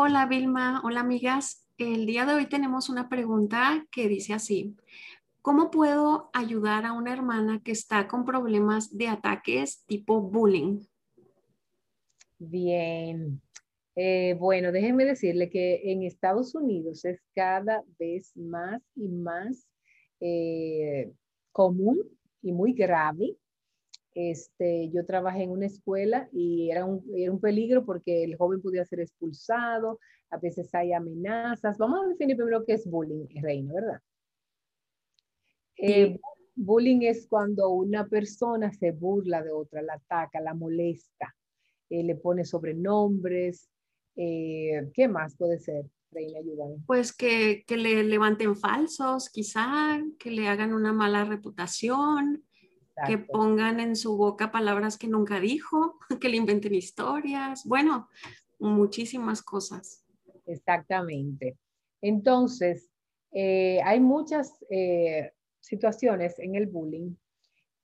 Hola Vilma, hola amigas. El día de hoy tenemos una pregunta que dice así. ¿Cómo puedo ayudar a una hermana que está con problemas de ataques tipo bullying? Bien. Eh, bueno, déjenme decirle que en Estados Unidos es cada vez más y más eh, común y muy grave este, yo trabajé en una escuela y era un, era un peligro porque el joven podía ser expulsado, a veces hay amenazas. Vamos a definir primero qué es bullying, Reino, ¿verdad? Eh, bullying es cuando una persona se burla de otra, la ataca, la molesta, eh, le pone sobrenombres. Eh, ¿Qué más puede ser? Reina, ayúdame. Pues que, que le levanten falsos, quizá, que le hagan una mala reputación, que pongan en su boca palabras que nunca dijo, que le inventen historias, bueno, muchísimas cosas. Exactamente. Entonces, eh, hay muchas eh, situaciones en el bullying.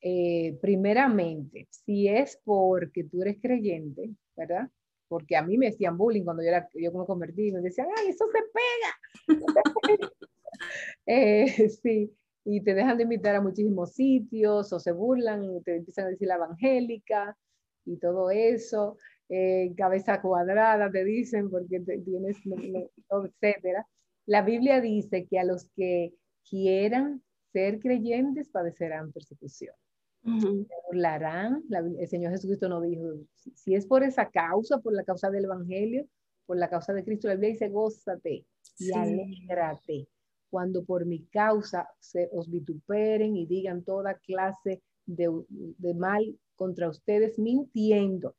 Eh, primeramente, si es porque tú eres creyente, ¿verdad? Porque a mí me decían bullying cuando yo, era, yo me convertí, me decían, ay, eso se pega. sí, y te dejan de invitar a muchísimos sitios o se burlan, te empiezan a decir la evangélica y todo eso, eh, cabeza cuadrada te dicen porque tienes, etcétera. La Biblia dice que a los que quieran ser creyentes padecerán persecución. Se burlarán, el Señor Jesucristo nos dijo, si, es por esa causa, por la causa del Evangelio, por la causa de Cristo, la Biblia dice, gózate y alégrate cuando por mi causa se os vituperen y digan toda clase de, mal contra ustedes mintiendo.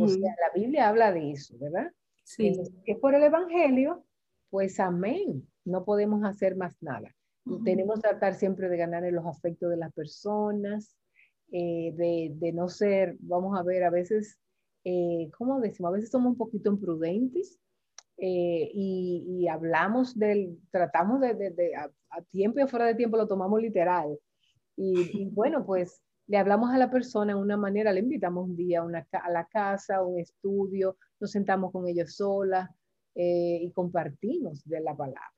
O sea, la Biblia habla de eso, ¿verdad? Sí. Que es por el Evangelio, pues amén. No podemos hacer más nada. Tenemos que tratar siempre de ganar en los afectos de las personas, eh, de, no ser, vamos a ver, a veces, eh, ¿cómo decimos? A veces somos un poquito imprudentes eh, y, hablamos del, tratamos de, a, tiempo y fuera de tiempo lo tomamos literal. Y, bueno, pues le hablamos a la persona de una manera, le invitamos un día a, una, a la casa, a un estudio, nos sentamos con ellos solas eh, y compartimos de la palabra.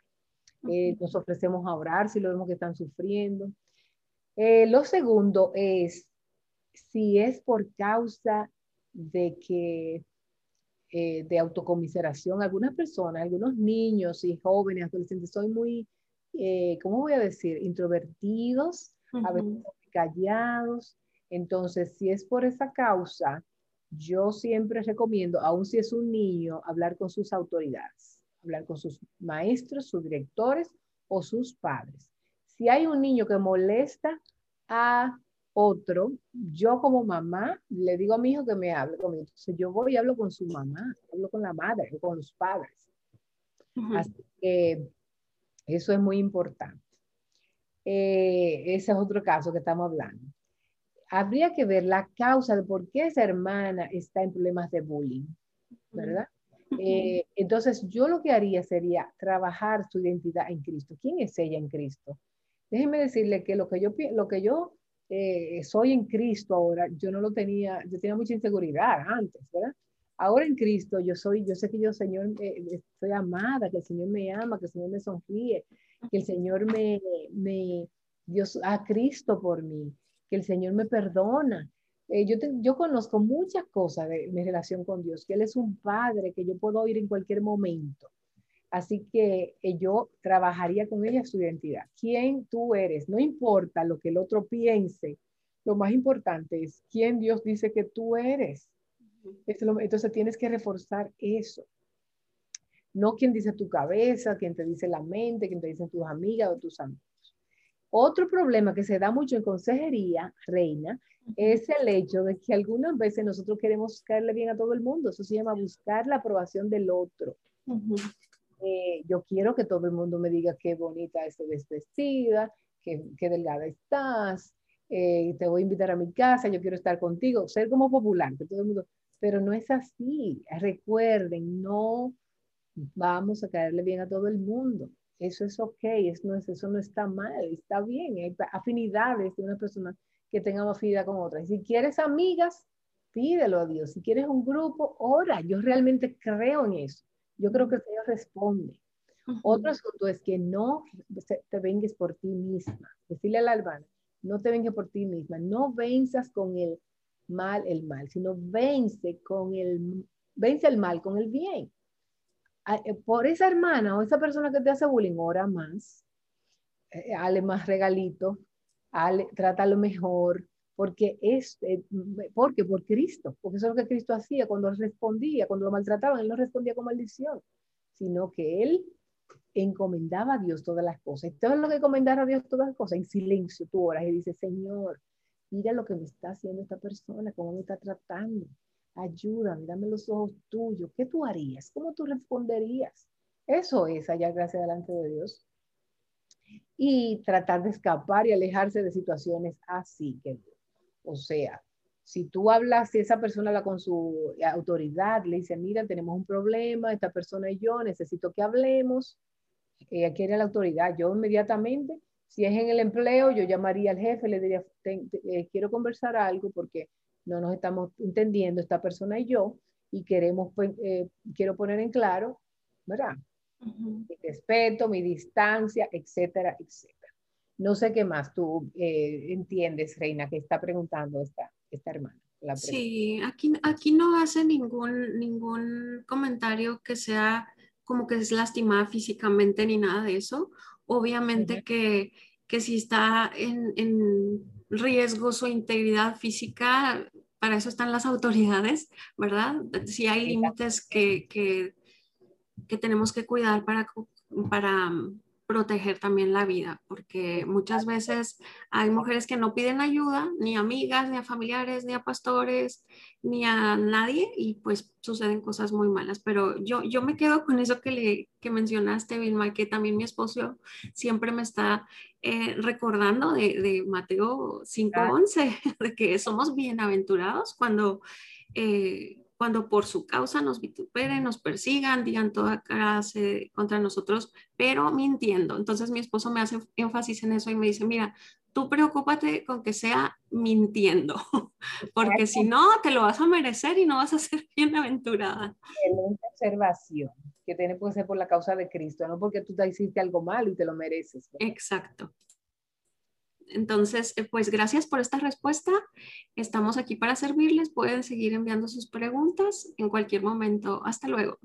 Eh, nos ofrecemos a orar si lo vemos que están sufriendo. lo segundo es, si es por causa de que eh, de autocomiseración. Algunas personas, algunos niños y jóvenes, adolescentes, son muy, eh, ¿cómo voy a decir? Introvertidos, a veces callados. Entonces, si es por esa causa, yo siempre recomiendo, aun si es un niño, hablar con sus autoridades, hablar con sus maestros, sus directores o sus padres. Si hay un niño que molesta a otro, yo como mamá le digo a mi hijo que me hable conmigo. Entonces yo voy y hablo con su mamá, hablo con la madre con los padres. Así que eso es muy importante. Eh, ese es otro caso que estamos hablando. Habría que ver la causa de por qué esa hermana está en problemas de bullying, ¿verdad? Eh, entonces yo lo que haría sería trabajar su identidad en Cristo. ¿Quién es ella en Cristo? Déjenme decirle que lo que yo, lo que yo eh, soy en Cristo ahora, yo no lo tenía, yo tenía mucha inseguridad antes, ¿verdad? Ahora en Cristo yo soy, yo sé que yo, Señor, eh, estoy amada, que el Señor me ama, que el Señor me sonríe, que el Señor me, me Dios a Cristo por mí, que el Señor me perdona. Eh, yo, yo conozco muchas cosas de mi relación con Dios, que Él es un Padre que yo puedo oír en cualquier momento. Así que eh, yo trabajaría con ella su identidad. ¿Quién tú eres? No importa lo que el otro piense. Lo más importante es quién Dios dice que tú eres. Entonces tienes que reforzar eso. No quien dice tu cabeza, quien te dice la mente, quien te dicen tus amigas o tus amigos. Otro problema que se da mucho en consejería, reina, es el hecho de que algunas veces nosotros queremos caerle bien a todo el mundo. Eso se llama buscar la aprobación del otro. Eh, yo quiero que todo el mundo me diga qué bonita estás vestida, qué, qué delgada estás, eh, te voy a invitar a mi casa, yo quiero estar contigo, ser como popular, que todo el mundo, pero no es así. Recuerden, no vamos a caerle bien a todo el mundo. Eso es ok, eso no, es, eso no está mal, está bien. Hay afinidades de una persona que tenga afinidad con otra. Si quieres amigas, pídelo a Dios. Si quieres un grupo, ora. Yo realmente creo en eso. Yo creo que el Señor responde. Otro asunto es que no te vengues por ti misma. Decirle a la albana, no te vengues por ti misma, no venzas con el mal el mal, sino vence con el, vence el mal con el bien. Eh, por esa hermana o esa persona que te hace bullying, ora más, eh, hale más regalito, trátalo mejor, porque es, eh, porque por Cristo, porque eso es lo que Cristo hacía cuando respondía, cuando lo maltrataban, él no respondía con maldición, sino que él encomendaba a Dios todas las cosas. Todo lo que encomendar a Dios todas las cosas, en silencio tú oras y dices, Señor, mira lo que me está haciendo esta persona, cómo me está tratando. Ayúdame, dame los ojos tuyos. ¿Qué tú harías? ¿Cómo tú responderías? Eso es hallar gracia delante de Dios. Y tratar de escapar y alejarse de situaciones así. Que, o sea, si tú hablas, si esa persona habla con su autoridad, le dice, mira, tenemos un problema, esta persona y yo, necesito que hablemos, eh, aquí era la autoridad, yo inmediatamente, si es en el empleo, yo llamaría al jefe, le diría, eh, quiero conversar algo porque no nos estamos entendiendo esta persona y yo, y queremos, pues, eh, quiero poner en claro, ¿verdad? Mi respeto, mi distancia, etcétera, etcétera. No sé qué más tú entiendes, Reina, que está preguntando esta, esta hermana. sí, aquí, aquí no hace ningún, ningún comentario que sea como que es lastimada físicamente ni nada de eso. Obviamente que, que, si está en, en, riesgo su integridad física, para eso están las autoridades, ¿verdad? Si hay límites que, que, que, tenemos que cuidar para, para proteger también la vida, porque muchas veces hay mujeres que no piden ayuda, ni a amigas, ni a familiares, ni a pastores, ni a nadie, y pues suceden cosas muy malas. Pero yo, yo me quedo con eso que, le, que mencionaste, Vilma, que también mi esposo siempre me está eh, recordando de, de Mateo 5.11, de que somos bienaventurados cuando... Eh, cuando por su causa nos vituperen, nos persigan, digan toda clase contra nosotros, pero mintiendo. Entonces mi esposo me hace énfasis en eso y me dice, mira, tú preocúpate con que sea mintiendo, porque si no, te lo vas a merecer y no vas a ser bienaventurada. Excelente observación, que tiene que ser por la causa de Cristo, no porque tú te hiciste algo malo y te lo mereces. Exacto. Entonces, eh, pues gracias por esta respuesta. Estamos aquí para servirles. Pueden seguir enviando sus preguntas en cualquier momento. Hasta luego.